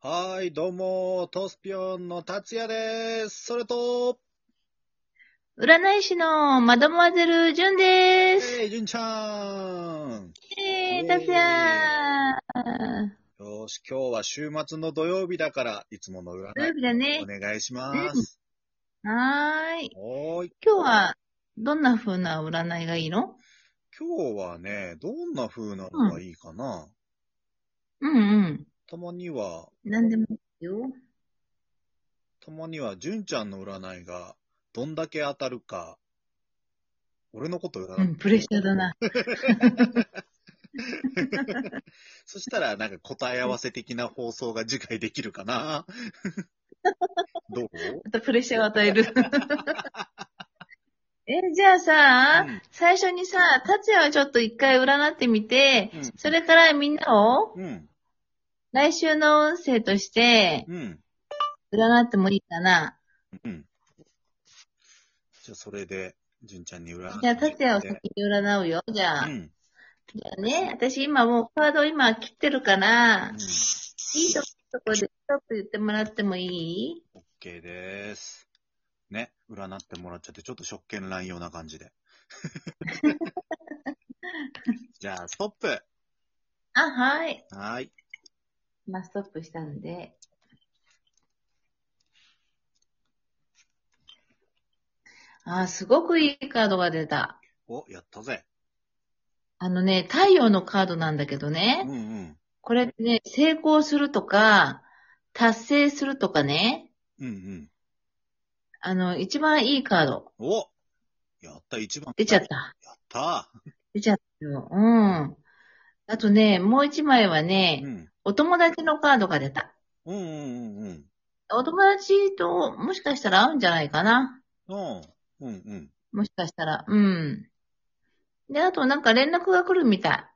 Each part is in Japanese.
はーい、どうも、トスピオンの達也です。それと、占い師のマドモアゼル・ジュンです。えい、じゅんちゃん。えー、達也よーし、今日は週末の土曜日だから、いつもの占土曜い、日だねお。願いします。はーい。はーい。今日は、どんな風な占いがいいの？今日はね、どんな風なのがいいかな、うんうん。たまには、なんでもいいよ。たまには、じゅんちゃんの占いが、どんだけ当たるか、俺のこと占うん、プレッシャーだな。そしたら、なんか答え合わせ的な放送が次回できるかなどう？またプレッシャーを与える。え、じゃあさ、うん最初にさ、達也はちょっと一回占ってみて、うんそれからみんなをうん。来週の音声としてうん。占ってもいいかな。うん。じゃあ、それで、純ちゃんに占ってじゃあ、達也を先に占うよ。じゃあ。うん。じゃあね、私今もうカード今切ってるから、うん。いいとこでストップ言ってもらってもいい？OK です。ね、占ってもらっちゃって、ちょっと職権乱用な感じで。じゃあ、ストップあ、はい。はーい。まあ、ストップしたんで。あ、すごくいいカードが出た。お、やったぜ。あのね、太陽のカードなんだけどうんね、うん。これね、成功するとか、達成するとかね、うんうん。あの、一番いいカード。おやった、一番。出ちゃった。やった出ちゃったよ。うん。あとね、もう一枚はね、うん。お友達のカードが出た。うんうんうんうん。お友達ともしかしたら会うんじゃないかな。うん。うんうん。もしかしたら。うん。で、あとなんか連絡が来るみた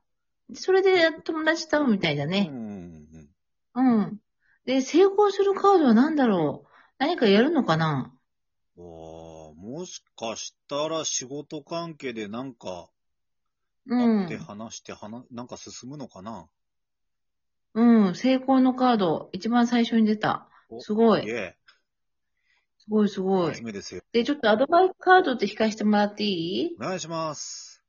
い。それで友達と会うみたいだうんうね。んうん。うん。で、成功するカードは何だろう何かやるのかなおーもしかしたら仕事関係でなんか、う会ってん。話して、話、なんか進むのかな？うん。成功のカード、一番最初に出た。おすごいすごいすーごい初。めですよ。で、ちょっとアドバイスカードって引かせてもらっていい？お願いします。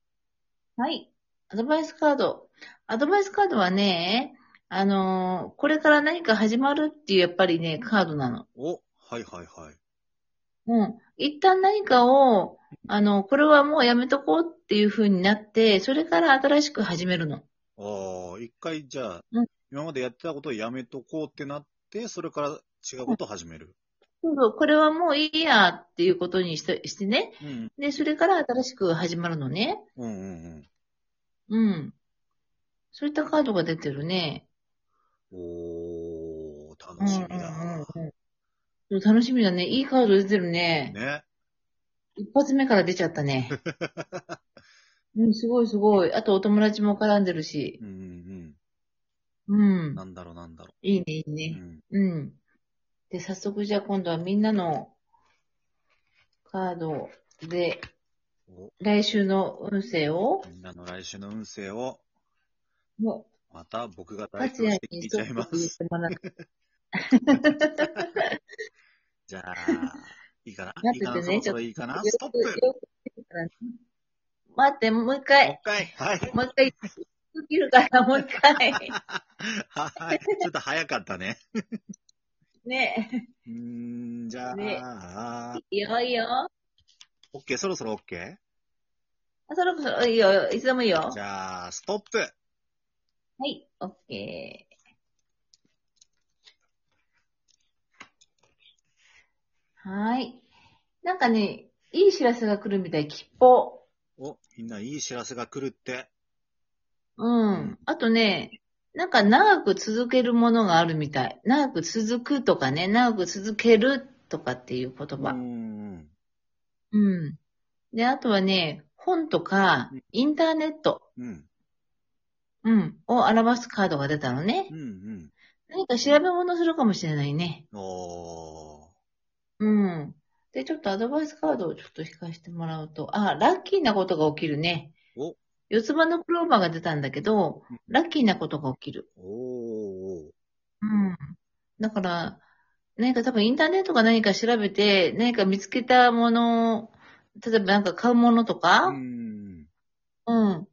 はい。アドバイスカード。アドバイスカードはね、あのーこれから何か始まるっていうやっぱりね、カードなの。お、はいはいはい。うん。一旦何かを、あの、これはもうやめとこうっていう風になって、それから新しく始めるの。ああ、一回じゃあ、うん今までやってたことをやめとこうってなって、それから違うことを始める。そうそう、これはもういいやっていうことにしてしてね。うん。で、それから新しく始まるのね。うんうんうん。そういったカードが出てるね。うん。おー、うん楽しみだ。うんうんうん楽しみだね。いいカード出てるね。ね。一発目から出ちゃったね。うん、すごいすごい。あとお友達も絡んでるし。うんうんううん。ん。なんだろうなんだろいいね、いいううね。ん。うん。で、早速じゃあ今度はみんなのカードでお来週の運勢を、みんなの来週の運勢を、もまた僕がう、代達也に表して聞いちゃいます。じゃあ、いいかな？待っててねいいかな？そろそろいいかな？ストップ待って、もう一もう回一、回はい。もう一回、切るから、もう一回。はい。ちょっと早かったね。ね。うーん、じゃあ、いいよ、いいよ。オッケー、そろそろオッケあ、そろそろ、いいよ、いつでもいいよー。じゃあ、ストップはい、オッケー。はーい。なんかね、いい知らせが来るみたい、吉報。お、みんないい知らせが来るって。うん。あとね、なんか長く続けるものがあるみたい。長く続くとかね、長く続けるとかっていう言うー葉。ん。うん。で、あとはね、本とかうん、インターネット、うん。うん、を表すカードが出たのねう。ん。何か調べ物するかもしれないね。うん。おうん。で、ちょっとアドバイスカードをちょっと引かせてもらうと、あ、ラッキーなことが起きるね。お四つ葉のクローバーが出たんだけどうん、ラッキーなことが起きる。ー。おー。うん。だから、何か多分インターネットか何か調べて、何か見つけたもの、例えばなんか買うものとか、うん。うん。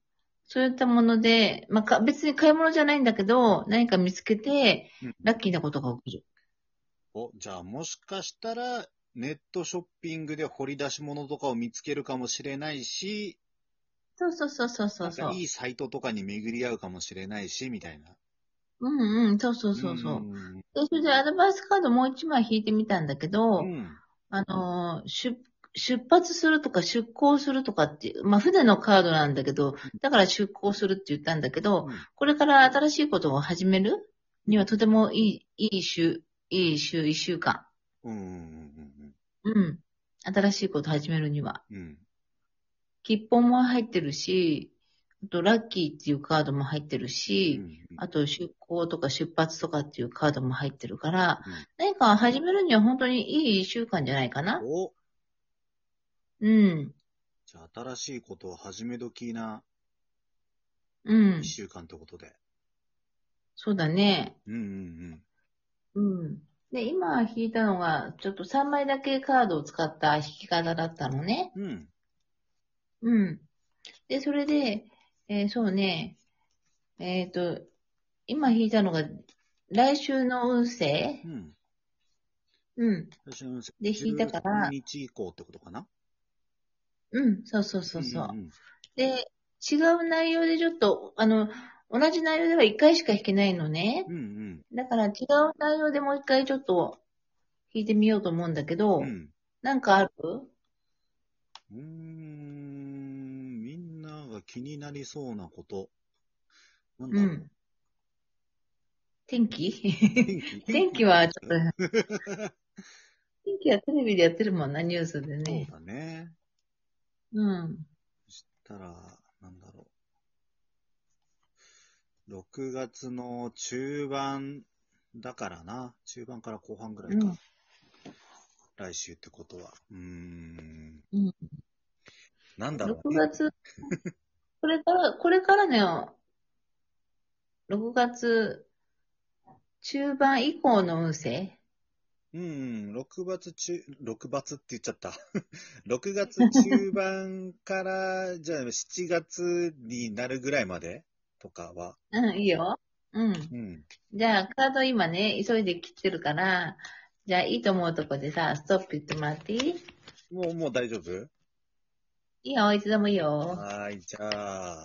そういったもので、まあ、か別に買い物じゃないんだけど、何か見つけてうん、ラッキーなことが起きる。お、じゃあもしかしたら、ネットショッピングで掘り出し物とかを見つけるかもしれないし、そうそうそうそうそうなんか。いいサイトとかに巡り合うかもしれないし、みたいな。うんうん、そうそうそうそう。んで、それでアドバイスカードもう一枚引いてみたんだけど、うん。あのー、出、出発するとか出航するとかっていう、まあ船のカードなんだけど、だから出航するって言ったんだけど、うんこれから新しいことを始めるにはとてもいい、いい週、いい週、一週間。うんうんうん。新しいこと始めるには。うんうん。切符も入ってるし、あとラッキーっていうカードも入ってるうし、んあと出航とか出発とかっていうカードも入ってるから、うん何か始めるには本当にいい一週間じゃないかな。お、うん。じゃあ新しいことを始め時なうん一。週間ってことで。そうだね。うんうんうん。で、今引いたのが、ちょっと3枚だけカードを使った引き方だったのね。うん。うん。うん。で、それで、えーそうね、えっ、と、今引いたのが、来週の運勢うん。うん。私ので引いたから12日以降ってことかな？うん、そうそうそうそう。んんで、違う内容でちょっと、あの、同じ内容では1回しか引けないのね。うんうん。だから違う内容でもう一回ちょっと引いてみようと思うんだけど、うん。なんかある？うーん、みんなが気になりそうなこと。なんだろう。うん。天気？天気？天気？はちょっと、天気はテレビでやってるもんな、ニュースでそうね。だね。うん。そしたら、なんだろう。6月の中盤だからな。中盤から後半ぐらいか。うん来週ってことは。うーん。うん6なんだろう、ね。月、これから、これからね、6月中盤以降の運勢？うん、6月中、6月って言っちゃった。6月中盤から、じゃあ7月になるぐらいまでとかは。うん、いいよ。うん。うん。じゃあ、カード今ね、急いで切ってるから、じゃあ、いいと思うとこでさ、ストップ言ってもらっていい？もう、もう大丈夫？いいよ、いつでもいいよ。はーい、じゃあ、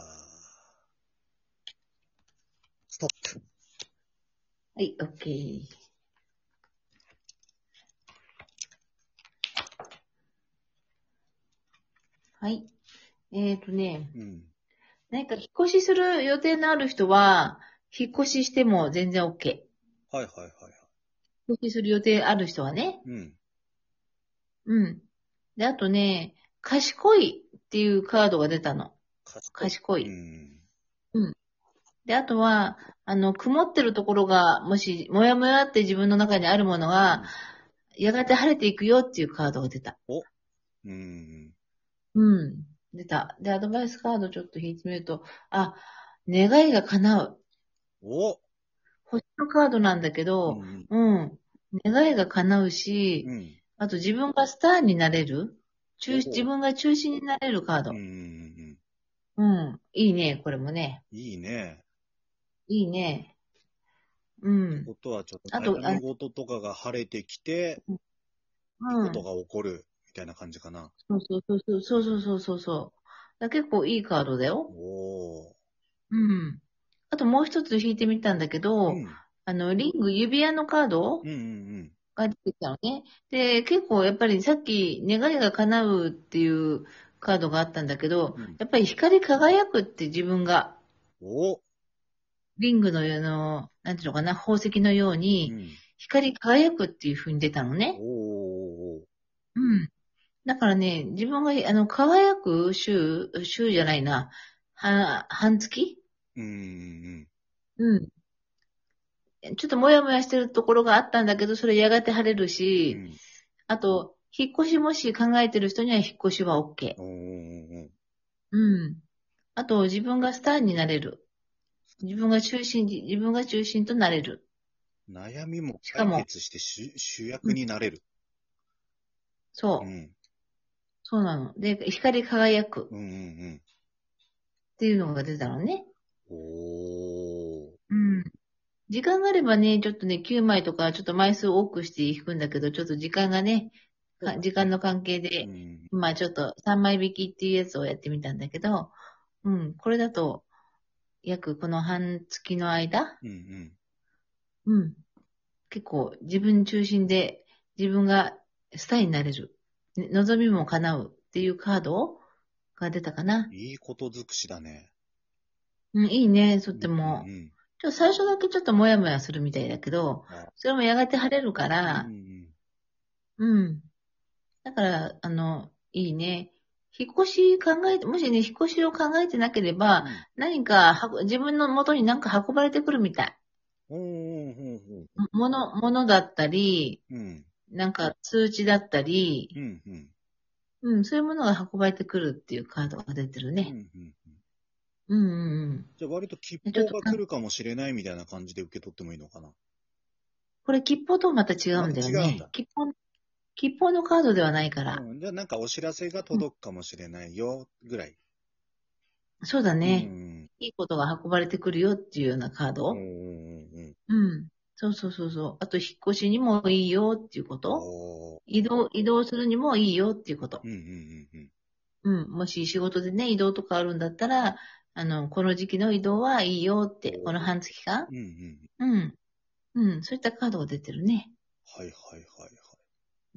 ストップ。はい、オッケー。はい。えっ、ー、とね、うん。何か引っ越しする予定のある人は、引っ越ししても全然 OK。はいはいはいはい。引っ越しする予定ある人はね。うん。うん。で、あとね、賢いっていうカードが出たの。賢いうん。で、あとは、あの、曇ってるところが、もし、もやもやって自分の中にあるものが、やがて晴れていくよっていうカードが出た。うん。うん。出た。で、アドバイスカードちょっと引いてみると、あ、願いが叶う。お星のカードなんだけど、うん。うん。願いが叶うし、うん。あと自分がスターになれる？中お自分が中心になれるカードう。ん。うん。いいね、これもね。いいね。いいね。うん。ことはちょっと、あと事とかが晴れてきて、うん。ことが起こる、みたいな感じかな。そうそうそうそうそうそうそうそう。だ結構いいカードだよ。おー。うん。あともう一つ引いてみたんだけど、うん。あの、リング、指輪のカードうんうんが出てきたのね。で、結構やっぱりさっき願いが叶うっていうカードがあったんだけど、うん。やっぱり光り輝くって自分が、おリングのあの、なんていうのかな、宝石のよううにん。光り輝くっていう風に出たのね。おー。うん。だからね、自分が、あの、輝く週、週じゃないな、は、半月？うんうんうん。ちょっともやもやしてるところがあったんだけど、それやがて晴れるうし、ん。あと、引っ越しもし考えてる人には引っ越しは OK。うん。あと、自分がスターになれる。自分が中心、自分が中心となれる。悩みも解決して主主役になれる。そうう。ん。そうなの。で、光り輝くうんうんっていうのが出たのね。うん。おー。うん。時間があればね、ちょっとね、9枚とか、ちょっと枚数多くしていくんだけど、ちょっと時間がね、か時間の関係うで、ん。まあちょっと3枚引きっていうやつをやってみたんだけど、うん、これだと、約この半月の間、うんうん。うん、結構自分中心で自分がスターになれる、ね望みも叶うっていうカードが出たかな。いいこと尽くしだね。うん、いいね、とってもう。んちょ最初だけちょっともやもやするみたいだけどあ、それもやがて晴れるかうん。らう、んうん。だから、あの、いいね。引っ越し考えて、もしね、引っ越しを考えてなければ、何かはこ、自分の元に何か運ばれてくるみたい。うん。うんうんもの、ものだったり、うん。うん。なんか通知だったり、うんうん。うん、そういうものが運ばれてくるっていうカードが出てるうんね。うんうん、うん、うん。じゃあ割と吉報が来るかもしれないみたいな感じで受け取ってもいいのかな？これ、吉報とまた違うんだよまた違うんだね。吉報、吉報のカードではないから。うん、じゃあなんかお知らせが届くかもしれないよ、ぐらい。そうだね、うん。いいことが運ばれてくるよっていうようなカード。うんうんうん。うん。そうそうそうそう。あと、引っ越しにもいいよっていうこと。移動、移動するにもいいよっていうことう。んうんうんうん。うん。もし仕事でね、移動とかあるんだったら、あの、この時期の移動はいいよって、この半月間。うんうん。うん。うん。そういったカードが出てるね。はいはいはいはい。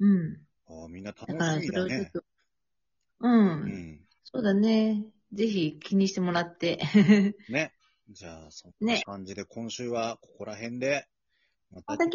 うん。ああ、みんな楽だから、しみだね。それをちょっと、うん。うん。そうだね。ぜひ気にしてもらって。ね。じゃあ、そんな感じで今週はここら辺で、ままた